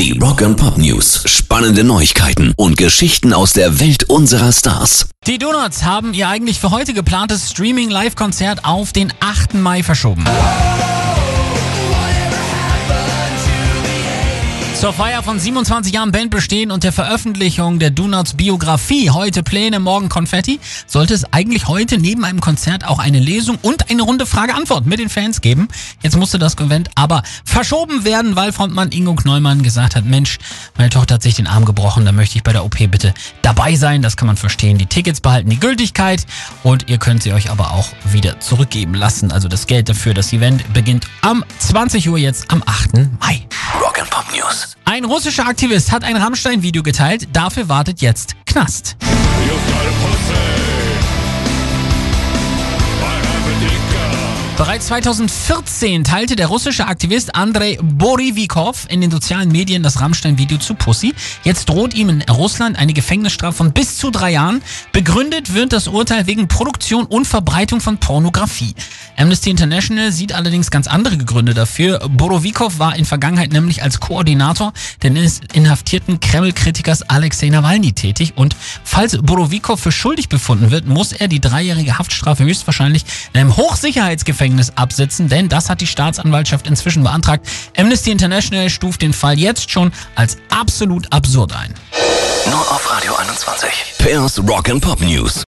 Die Rock and Pop News. Spannende Neuigkeiten und Geschichten aus der Welt unserer Stars. Die Donuts haben ihr eigentlich für heute geplantes Streaming-Live-Konzert auf den 8. Mai verschoben. Zur Feier von 27 Jahren Bandbestehen und der Veröffentlichung der Donuts Biografie, heute Pläne, morgen Konfetti, sollte es eigentlich heute neben einem Konzert auch eine Lesung und eine Runde Frage-Antwort mit den Fans geben. Jetzt musste das Event aber verschoben werden, weil Frontmann Ingo Knollmann gesagt hat, Mensch, meine Tochter hat sich den Arm gebrochen, da möchte ich bei der OP bitte dabei sein. Das kann man verstehen. Die Tickets behalten die Gültigkeit und ihr könnt sie euch aber auch wieder zurückgeben lassen. Also das Geld dafür, das Event beginnt am 20 Uhr jetzt am 8. Mai. Rock and Pop News. Ein russischer Aktivist hat ein Rammstein-Video geteilt. Dafür wartet jetzt Knast. Bereits 2014 teilte der russische Aktivist Andrei Borivikov in den sozialen Medien das Rammstein-Video zu Pussy. Jetzt droht ihm in Russland eine Gefängnisstrafe von bis zu drei Jahren. Begründet wird das Urteil wegen Produktion und Verbreitung von Pornografie. Amnesty International sieht allerdings ganz andere Gründe dafür. Borovikov war in Vergangenheit nämlich als Koordinator des inhaftierten Kreml-Kritikers Alexei Nawalny tätig und falls Borovikov für schuldig befunden wird, muss er die dreijährige Haftstrafe höchstwahrscheinlich in einem Hochsicherheitsgefängnis absitzen, denn das hat die Staatsanwaltschaft inzwischen beantragt. Amnesty International stuft den Fall jetzt schon als absolut absurd ein. Nur auf Radio 21. Pairs Rock and Pop News.